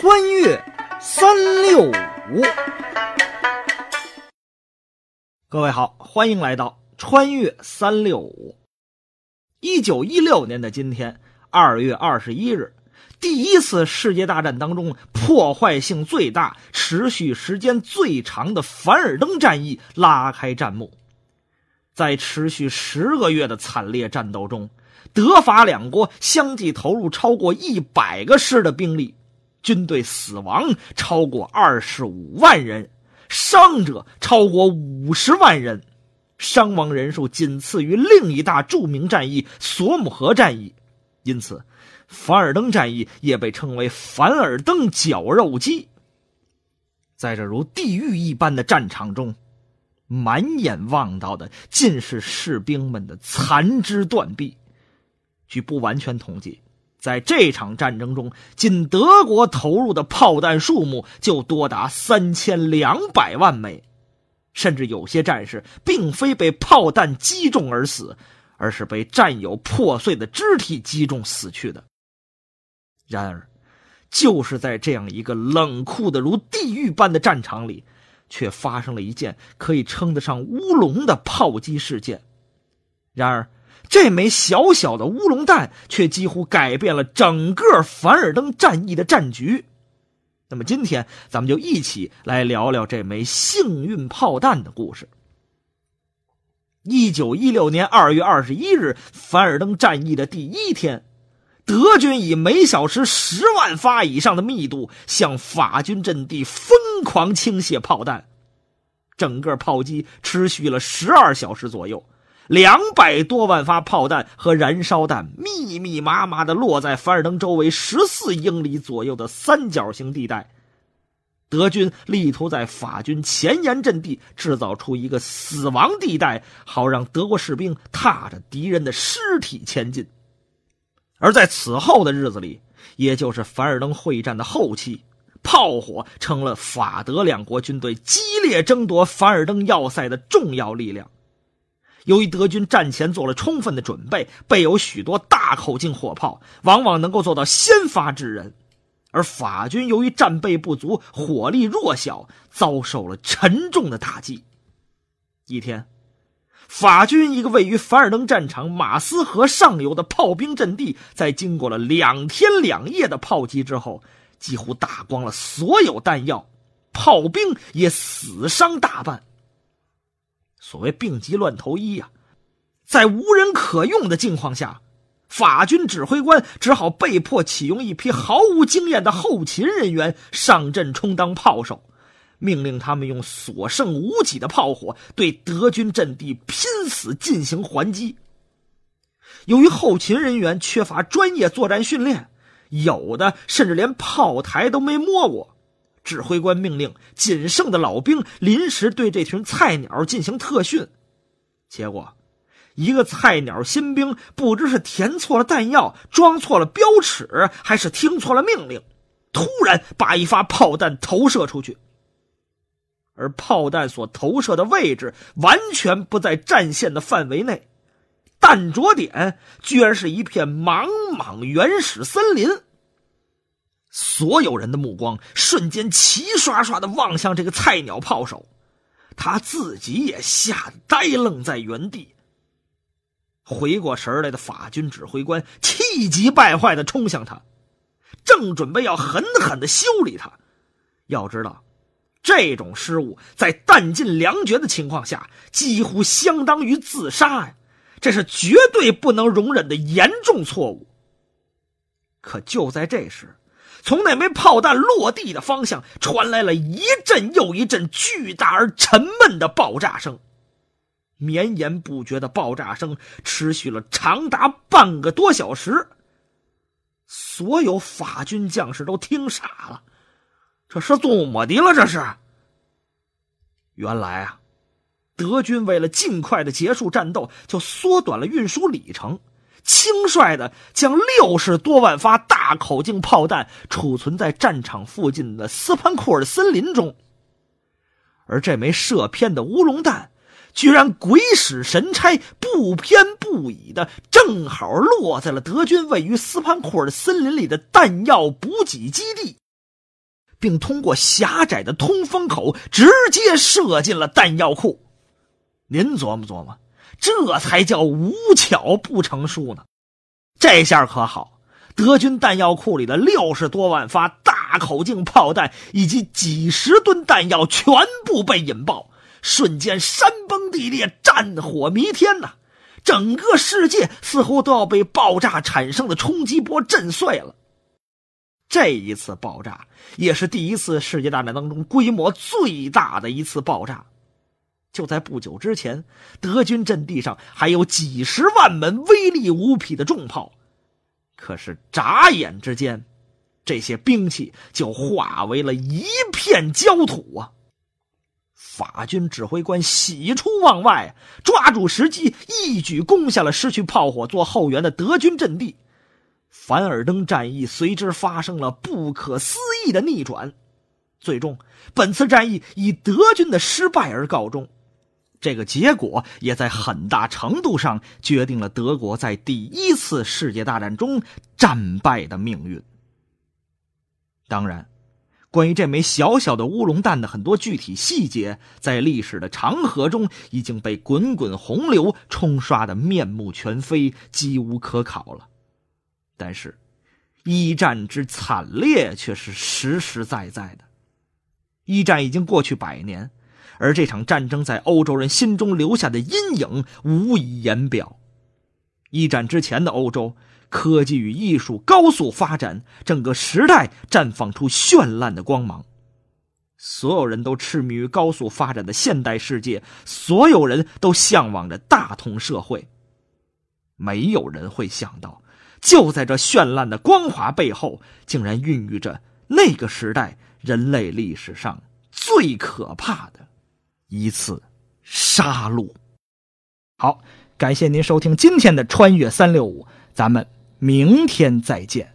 穿越三六五，各位好，欢迎来到穿越三六五。一九一六年的今天，二月二十一日，第一次世界大战当中破坏性最大、持续时间最长的凡尔登战役拉开战幕。在持续十个月的惨烈战斗中，德法两国相继投入超过一百个师的兵力。军队死亡超过二十五万人，伤者超过五十万人，伤亡人数仅次于另一大著名战役——索姆河战役。因此，凡尔登战役也被称为“凡尔登绞肉机”。在这如地狱一般的战场中，满眼望到的尽是士兵们的残肢断臂。据不完全统计。在这场战争中，仅德国投入的炮弹数目就多达三千两百万枚，甚至有些战士并非被炮弹击中而死，而是被战友破碎的肢体击中死去的。然而，就是在这样一个冷酷的如地狱般的战场里，却发生了一件可以称得上乌龙的炮击事件。然而。这枚小小的乌龙弹却几乎改变了整个凡尔登战役的战局。那么，今天咱们就一起来聊聊这枚幸运炮弹的故事。一九一六年二月二十一日，凡尔登战役的第一天，德军以每小时十万发以上的密度向法军阵地疯狂倾泻炮弹，整个炮击持续了十二小时左右。两百多万发炮弹和燃烧弹密密麻麻的落在凡尔登周围十四英里左右的三角形地带，德军力图在法军前沿阵地制造出一个死亡地带，好让德国士兵踏着敌人的尸体前进。而在此后的日子里，也就是凡尔登会战的后期，炮火成了法德两国军队激烈争夺凡尔登要塞的重要力量。由于德军战前做了充分的准备，备有许多大口径火炮，往往能够做到先发制人；而法军由于战备不足，火力弱小，遭受了沉重的打击。一天，法军一个位于凡尔登战场马斯河上游的炮兵阵地，在经过了两天两夜的炮击之后，几乎打光了所有弹药，炮兵也死伤大半。所谓病急乱投医呀，在无人可用的境况下，法军指挥官只好被迫启用一批毫无经验的后勤人员上阵充当炮手，命令他们用所剩无几的炮火对德军阵地拼死进行还击。由于后勤人员缺乏专业作战训练，有的甚至连炮台都没摸过。指挥官命令仅剩的老兵临时对这群菜鸟进行特训，结果，一个菜鸟新兵不知是填错了弹药、装错了标尺，还是听错了命令，突然把一发炮弹投射出去，而炮弹所投射的位置完全不在战线的范围内，弹着点居然是一片茫茫原始森林。所有人的目光瞬间齐刷刷的望向这个菜鸟炮手，他自己也吓得呆愣在原地。回过神来的法军指挥官气急败坏的冲向他，正准备要狠狠的修理他。要知道，这种失误在弹尽粮绝的情况下，几乎相当于自杀呀！这是绝对不能容忍的严重错误。可就在这时，从那枚炮弹落地的方向传来了一阵又一阵巨大而沉闷的爆炸声，绵延不绝的爆炸声持续了长达半个多小时。所有法军将士都听傻了，这是怎么的了？这是？原来啊，德军为了尽快的结束战斗，就缩短了运输里程。轻率的将六十多万发大口径炮弹储存在战场附近的斯潘库尔森林中，而这枚射偏的乌龙弹，居然鬼使神差，不偏不倚的正好落在了德军位于斯潘库尔森林里的弹药补给基地。并通过狭窄的通风口直接射进了弹药库。您琢磨琢磨，这才叫无巧不成书呢。这下可好，德军弹药库里的六十多万发大口径炮弹以及几十吨弹药全部被引爆，瞬间山崩地裂，战火弥天呐！整个世界似乎都要被爆炸产生的冲击波震碎了。这一次爆炸也是第一次世界大战当中规模最大的一次爆炸。就在不久之前，德军阵地上还有几十万门威力无匹的重炮，可是眨眼之间，这些兵器就化为了一片焦土啊！法军指挥官喜出望外，抓住时机，一举攻下了失去炮火做后援的德军阵地。凡尔登战役随之发生了不可思议的逆转，最终本次战役以德军的失败而告终。这个结果也在很大程度上决定了德国在第一次世界大战中战败的命运。当然，关于这枚小小的乌龙弹的很多具体细节，在历史的长河中已经被滚滚洪流冲刷的面目全非，几无可考了。但是，一战之惨烈却是实实在在的。一战已经过去百年。而这场战争在欧洲人心中留下的阴影无以言表。一战之前的欧洲，科技与艺术高速发展，整个时代绽放出绚烂的光芒。所有人都痴迷于高速发展的现代世界，所有人都向往着大同社会。没有人会想到，就在这绚烂的光华背后，竟然孕育着那个时代人类历史上最可怕的。一次杀戮。好，感谢您收听今天的《穿越三六五》，咱们明天再见。